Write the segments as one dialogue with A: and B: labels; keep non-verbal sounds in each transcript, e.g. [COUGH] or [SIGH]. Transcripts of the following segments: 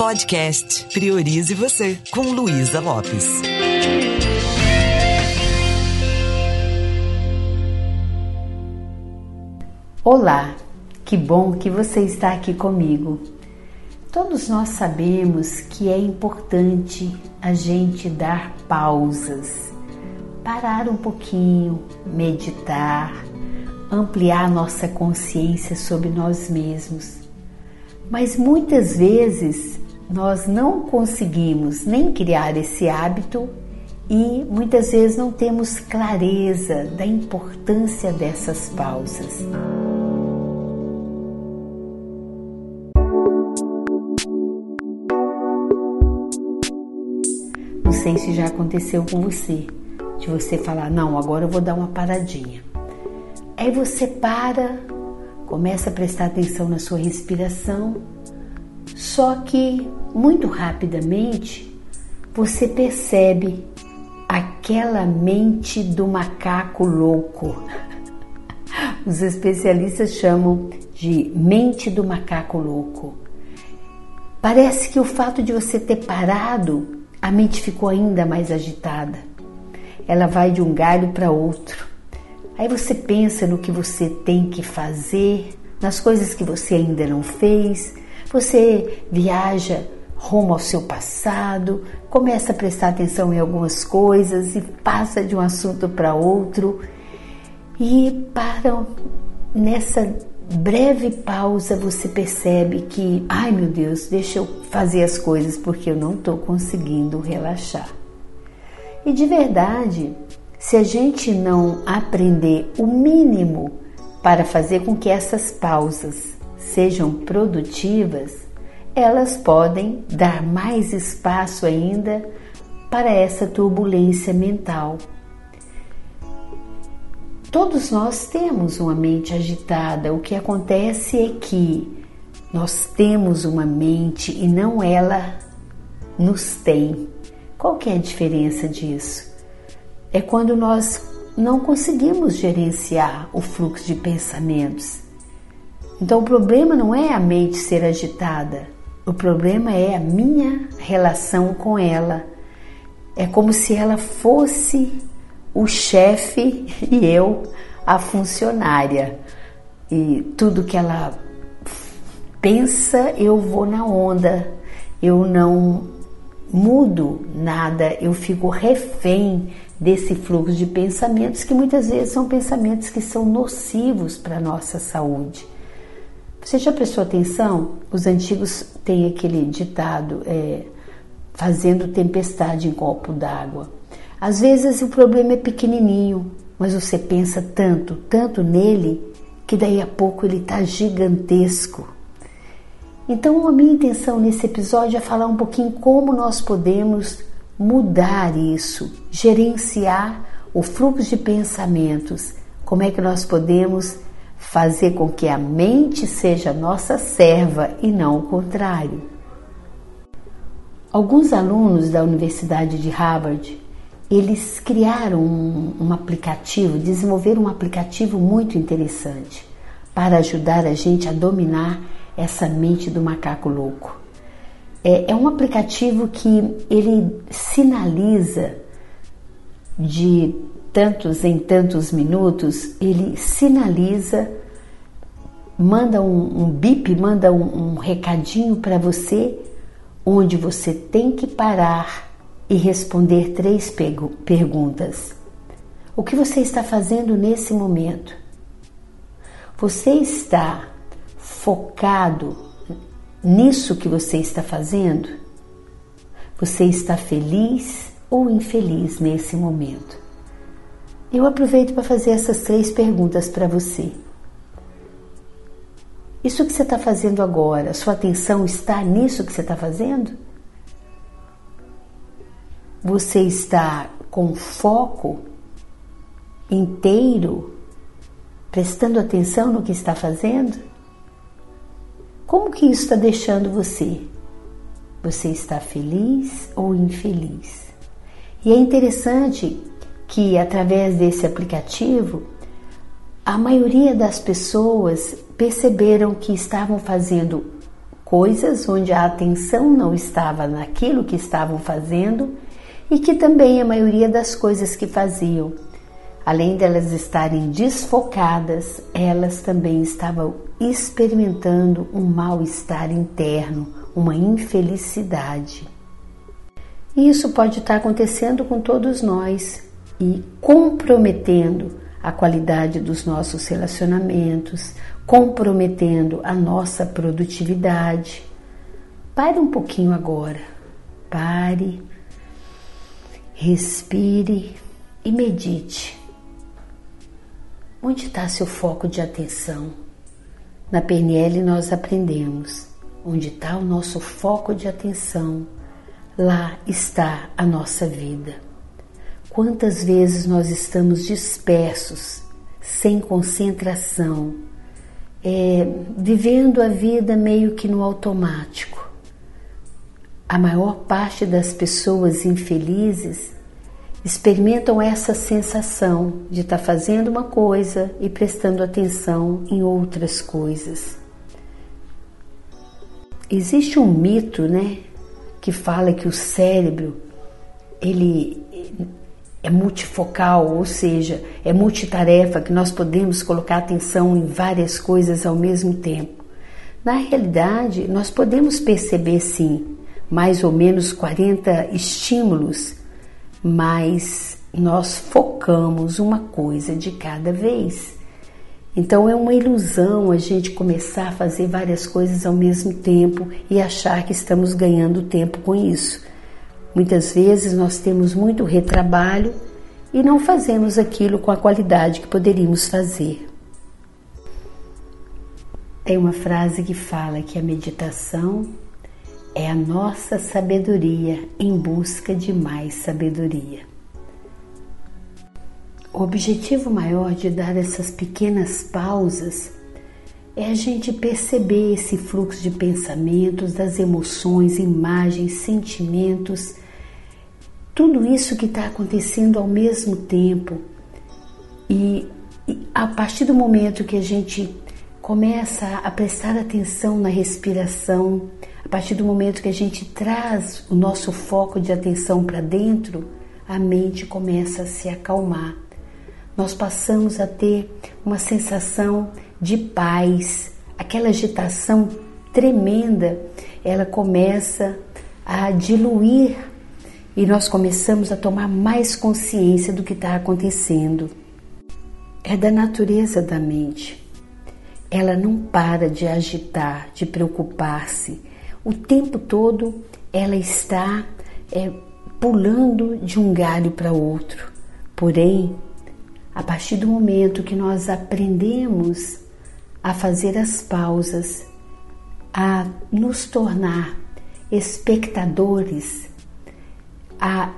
A: Podcast Priorize Você, com Luísa Lopes.
B: Olá, que bom que você está aqui comigo. Todos nós sabemos que é importante a gente dar pausas, parar um pouquinho, meditar, ampliar nossa consciência sobre nós mesmos. Mas muitas vezes nós não conseguimos nem criar esse hábito e muitas vezes não temos clareza da importância dessas pausas. Não sei se já aconteceu com você, de você falar: não, agora eu vou dar uma paradinha. Aí você para, começa a prestar atenção na sua respiração, só que muito rapidamente você percebe aquela mente do macaco louco. [LAUGHS] Os especialistas chamam de mente do macaco louco. Parece que o fato de você ter parado, a mente ficou ainda mais agitada. Ela vai de um galho para outro. Aí você pensa no que você tem que fazer, nas coisas que você ainda não fez. Você viaja rumo ao seu passado, começa a prestar atenção em algumas coisas e passa de um assunto para outro. E para nessa breve pausa você percebe que, ai meu Deus, deixa eu fazer as coisas porque eu não estou conseguindo relaxar. E de verdade, se a gente não aprender o mínimo para fazer com que essas pausas sejam produtivas, elas podem dar mais espaço ainda para essa turbulência mental. Todos nós temos uma mente agitada, o que acontece é que nós temos uma mente e não ela nos tem. Qual que é a diferença disso? É quando nós não conseguimos gerenciar o fluxo de pensamentos. Então o problema não é a mente ser agitada, o problema é a minha relação com ela. É como se ela fosse o chefe [LAUGHS] e eu a funcionária. E tudo que ela pensa, eu vou na onda. Eu não mudo nada, eu fico refém desse fluxo de pensamentos que muitas vezes são pensamentos que são nocivos para a nossa saúde. Você já prestou atenção? Os antigos têm aquele ditado, é, fazendo tempestade em copo d'água. Às vezes o problema é pequenininho, mas você pensa tanto, tanto nele, que daí a pouco ele está gigantesco. Então, a minha intenção nesse episódio é falar um pouquinho como nós podemos mudar isso, gerenciar o fluxo de pensamentos, como é que nós podemos fazer com que a mente seja nossa serva e não o contrário. Alguns alunos da Universidade de Harvard, eles criaram um, um aplicativo, desenvolveram um aplicativo muito interessante para ajudar a gente a dominar essa mente do macaco louco. É, é um aplicativo que ele sinaliza de tantos em tantos minutos, ele sinaliza, manda um, um bip, manda um, um recadinho para você, onde você tem que parar e responder três perguntas. O que você está fazendo nesse momento? Você está focado nisso que você está fazendo? Você está feliz ou infeliz nesse momento? Eu aproveito para fazer essas três perguntas para você. Isso que você está fazendo agora, sua atenção está nisso que você está fazendo? Você está com foco inteiro, prestando atenção no que está fazendo? Como que isso está deixando você? Você está feliz ou infeliz? E é interessante que através desse aplicativo, a maioria das pessoas perceberam que estavam fazendo coisas onde a atenção não estava naquilo que estavam fazendo e que também a maioria das coisas que faziam, além delas estarem desfocadas, elas também estavam experimentando um mal-estar interno, uma infelicidade. E isso pode estar acontecendo com todos nós e comprometendo a qualidade dos nossos relacionamentos, comprometendo a nossa produtividade. Pare um pouquinho agora. Pare, respire e medite. Onde está seu foco de atenção? Na PNL nós aprendemos onde está o nosso foco de atenção, lá está a nossa vida. Quantas vezes nós estamos dispersos, sem concentração, é, vivendo a vida meio que no automático. A maior parte das pessoas infelizes experimentam essa sensação de estar tá fazendo uma coisa e prestando atenção em outras coisas. Existe um mito, né, que fala que o cérebro ele é multifocal, ou seja, é multitarefa, que nós podemos colocar atenção em várias coisas ao mesmo tempo. Na realidade, nós podemos perceber sim, mais ou menos 40 estímulos, mas nós focamos uma coisa de cada vez. Então é uma ilusão a gente começar a fazer várias coisas ao mesmo tempo e achar que estamos ganhando tempo com isso. Muitas vezes nós temos muito retrabalho e não fazemos aquilo com a qualidade que poderíamos fazer. Tem uma frase que fala que a meditação é a nossa sabedoria em busca de mais sabedoria. O objetivo maior de dar essas pequenas pausas é a gente perceber esse fluxo de pensamentos, das emoções, imagens, sentimentos tudo isso que está acontecendo ao mesmo tempo. E, e a partir do momento que a gente começa a prestar atenção na respiração, a partir do momento que a gente traz o nosso foco de atenção para dentro, a mente começa a se acalmar. Nós passamos a ter uma sensação de paz, aquela agitação tremenda, ela começa a diluir e nós começamos a tomar mais consciência do que está acontecendo. É da natureza da mente. Ela não para de agitar, de preocupar-se. O tempo todo ela está é, pulando de um galho para outro. Porém, a partir do momento que nós aprendemos a fazer as pausas, a nos tornar espectadores a,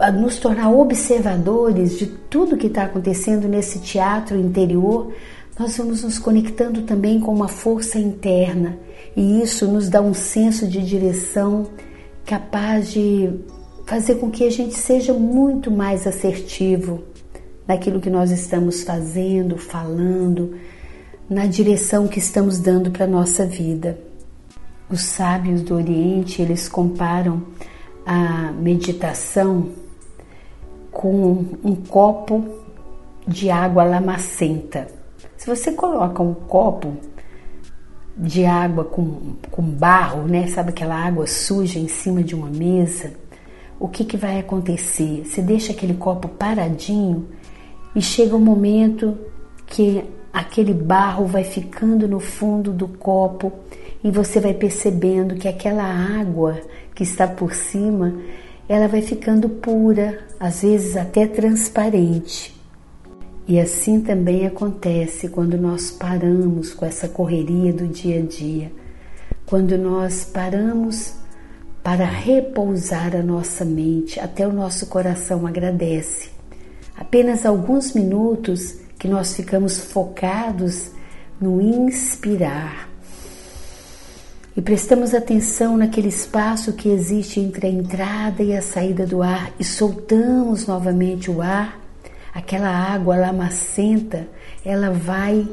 B: a nos tornar observadores de tudo que está acontecendo nesse teatro interior, nós vamos nos conectando também com uma força interna. E isso nos dá um senso de direção capaz de fazer com que a gente seja muito mais assertivo naquilo que nós estamos fazendo, falando, na direção que estamos dando para a nossa vida. Os sábios do Oriente, eles comparam a meditação com um copo de água lamacenta. Se você coloca um copo de água com, com barro, né? Sabe aquela água suja em cima de uma mesa? O que, que vai acontecer? Você deixa aquele copo paradinho e chega um momento que aquele barro vai ficando no fundo do copo e você vai percebendo que aquela água que está por cima, ela vai ficando pura, às vezes até transparente. E assim também acontece quando nós paramos com essa correria do dia a dia, quando nós paramos para repousar a nossa mente, até o nosso coração agradece. Apenas alguns minutos que nós ficamos focados no inspirar, e prestamos atenção naquele espaço que existe entre a entrada e a saída do ar e soltamos novamente o ar, aquela água lamacenta, ela vai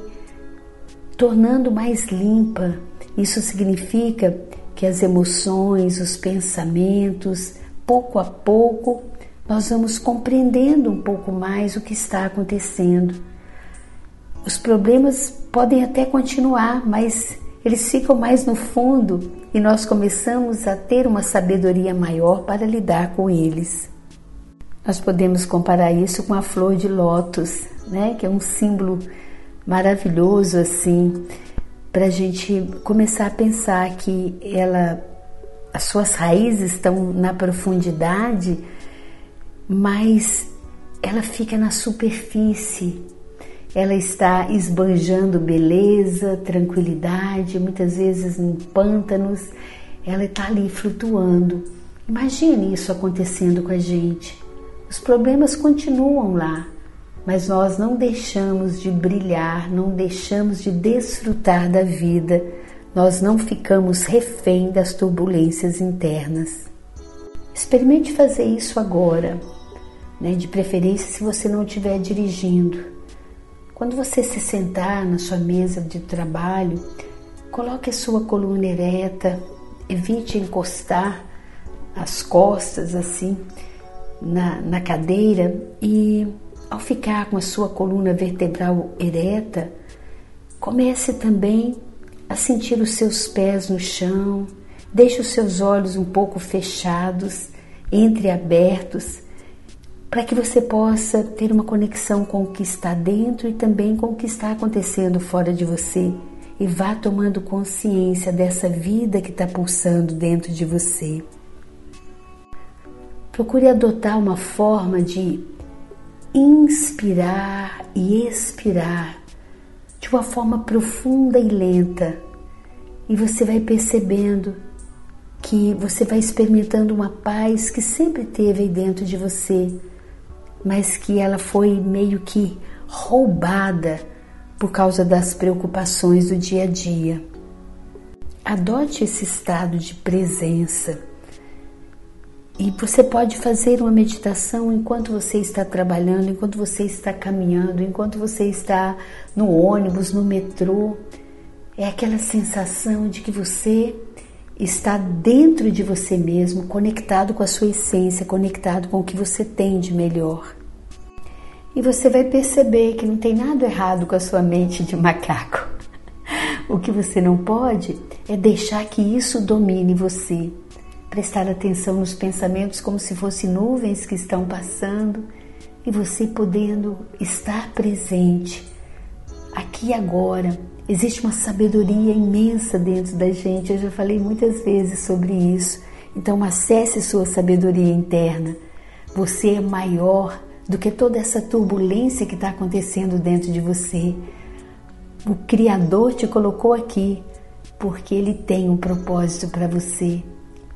B: tornando mais limpa. Isso significa que as emoções, os pensamentos, pouco a pouco, nós vamos compreendendo um pouco mais o que está acontecendo. Os problemas podem até continuar, mas eles ficam mais no fundo e nós começamos a ter uma sabedoria maior para lidar com eles. Nós podemos comparar isso com a flor de lótus, né, que é um símbolo maravilhoso assim, para a gente começar a pensar que ela, as suas raízes estão na profundidade, mas ela fica na superfície. Ela está esbanjando beleza, tranquilidade, muitas vezes em pântanos, ela está ali flutuando. Imagine isso acontecendo com a gente. Os problemas continuam lá, mas nós não deixamos de brilhar, não deixamos de desfrutar da vida, nós não ficamos refém das turbulências internas. Experimente fazer isso agora, né? de preferência se você não estiver dirigindo. Quando você se sentar na sua mesa de trabalho, coloque a sua coluna ereta, evite encostar as costas assim na, na cadeira e ao ficar com a sua coluna vertebral ereta, comece também a sentir os seus pés no chão, deixe os seus olhos um pouco fechados, entreabertos, para que você possa ter uma conexão com o que está dentro e também com o que está acontecendo fora de você. E vá tomando consciência dessa vida que está pulsando dentro de você. Procure adotar uma forma de inspirar e expirar de uma forma profunda e lenta, e você vai percebendo que você vai experimentando uma paz que sempre teve aí dentro de você, mas que ela foi meio que roubada por causa das preocupações do dia a dia. Adote esse estado de presença e você pode fazer uma meditação enquanto você está trabalhando, enquanto você está caminhando, enquanto você está no ônibus, no metrô. É aquela sensação de que você está dentro de você mesmo, conectado com a sua essência, conectado com o que você tem de melhor. E você vai perceber que não tem nada errado com a sua mente de macaco. [LAUGHS] O que você não pode é deixar que isso domine você prestar atenção nos pensamentos como se fossem nuvens que estão passando e você podendo estar presente aqui agora. Existe uma sabedoria imensa dentro da gente, eu já falei muitas vezes sobre isso. Então, acesse sua sabedoria interna. Você é maior do que toda essa turbulência que está acontecendo dentro de você. O Criador te colocou aqui porque Ele tem um propósito para você.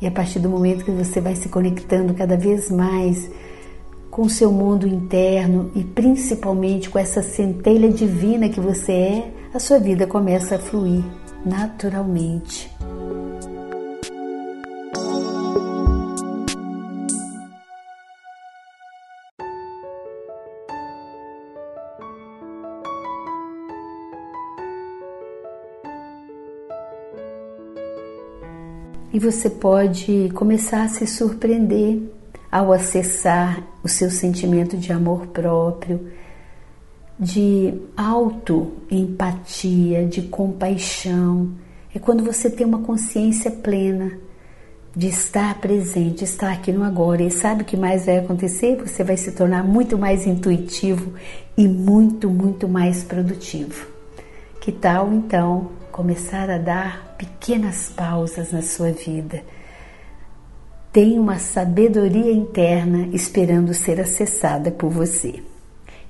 B: E a partir do momento que você vai se conectando cada vez mais com seu mundo interno e principalmente com essa centelha divina que você é, a sua vida começa a fluir naturalmente. E você pode começar a se surpreender ao acessar o seu sentimento de amor próprio, de auto-empatia, de compaixão. É quando você tem uma consciência plena de estar presente, estar aqui no agora. E sabe o que mais vai acontecer? Você vai se tornar muito mais intuitivo e muito, muito mais produtivo. Que tal então começar a dar pequenas pausas na sua vida. Tem uma sabedoria interna esperando ser acessada por você.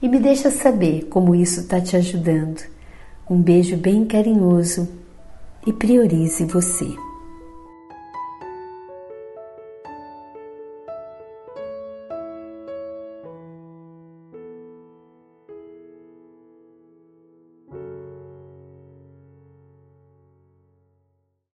B: E me deixa saber como isso está te ajudando. Um beijo bem carinhoso e priorize você.